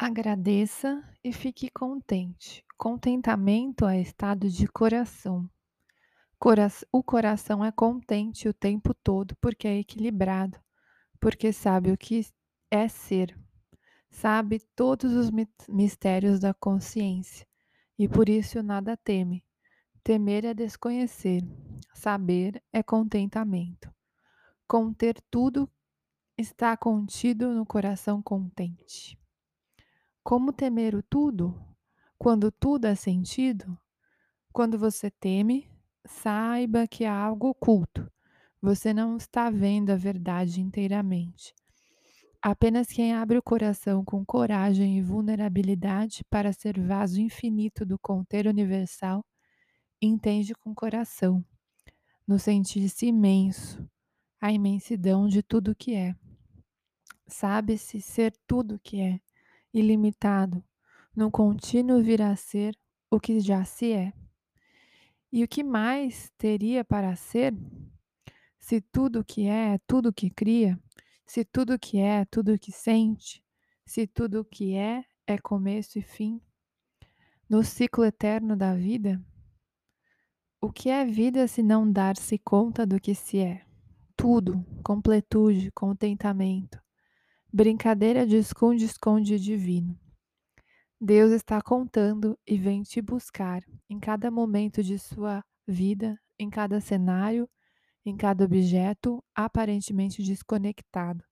Agradeça e fique contente. Contentamento é estado de coração. Cora o coração é contente o tempo todo porque é equilibrado, porque sabe o que é ser, sabe todos os mistérios da consciência e por isso nada teme. Temer é desconhecer, saber é contentamento. Conter tudo está contido no coração contente. Como temer o tudo? Quando tudo é sentido? Quando você teme, saiba que há algo oculto. Você não está vendo a verdade inteiramente. Apenas quem abre o coração com coragem e vulnerabilidade para ser vaso infinito do conter universal entende com coração, no sentir-se imenso, a imensidão de tudo que é. Sabe-se ser tudo que é ilimitado, no contínuo vir a ser o que já se é. E o que mais teria para ser? Se tudo que é é tudo que cria, se tudo que é é tudo que sente, se tudo que é é começo e fim, no ciclo eterno da vida, o que é vida se não dar-se conta do que se é? Tudo, completude, contentamento, brincadeira de esconde-esconde divino. Deus está contando e vem te buscar em cada momento de sua vida, em cada cenário, em cada objeto aparentemente desconectado,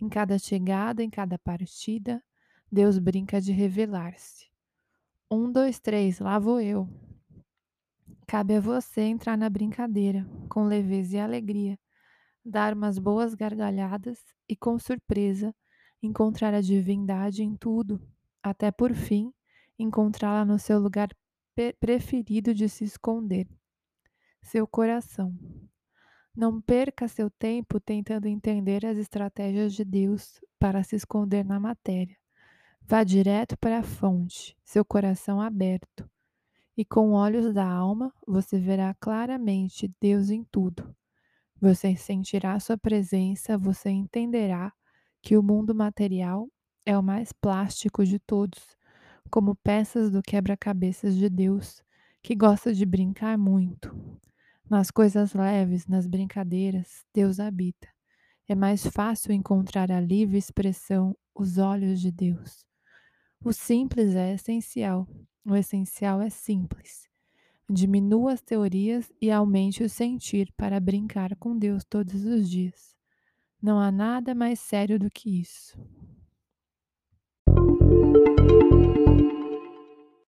em cada chegada, em cada partida. Deus brinca de revelar-se. Um, dois, três, lá vou eu. Cabe a você entrar na brincadeira, com leveza e alegria, dar umas boas gargalhadas e, com surpresa, encontrar a divindade em tudo até por fim encontrá-la no seu lugar preferido de se esconder seu coração. Não perca seu tempo tentando entender as estratégias de Deus para se esconder na matéria. Vá direto para a fonte, seu coração aberto, e com olhos da alma você verá claramente Deus em tudo. Você sentirá sua presença, você entenderá que o mundo material é o mais plástico de todos, como peças do quebra-cabeças de Deus, que gosta de brincar muito. Nas coisas leves, nas brincadeiras, Deus habita. É mais fácil encontrar a livre expressão, os olhos de Deus. O simples é essencial, o essencial é simples. Diminua as teorias e aumente o sentir para brincar com Deus todos os dias. Não há nada mais sério do que isso.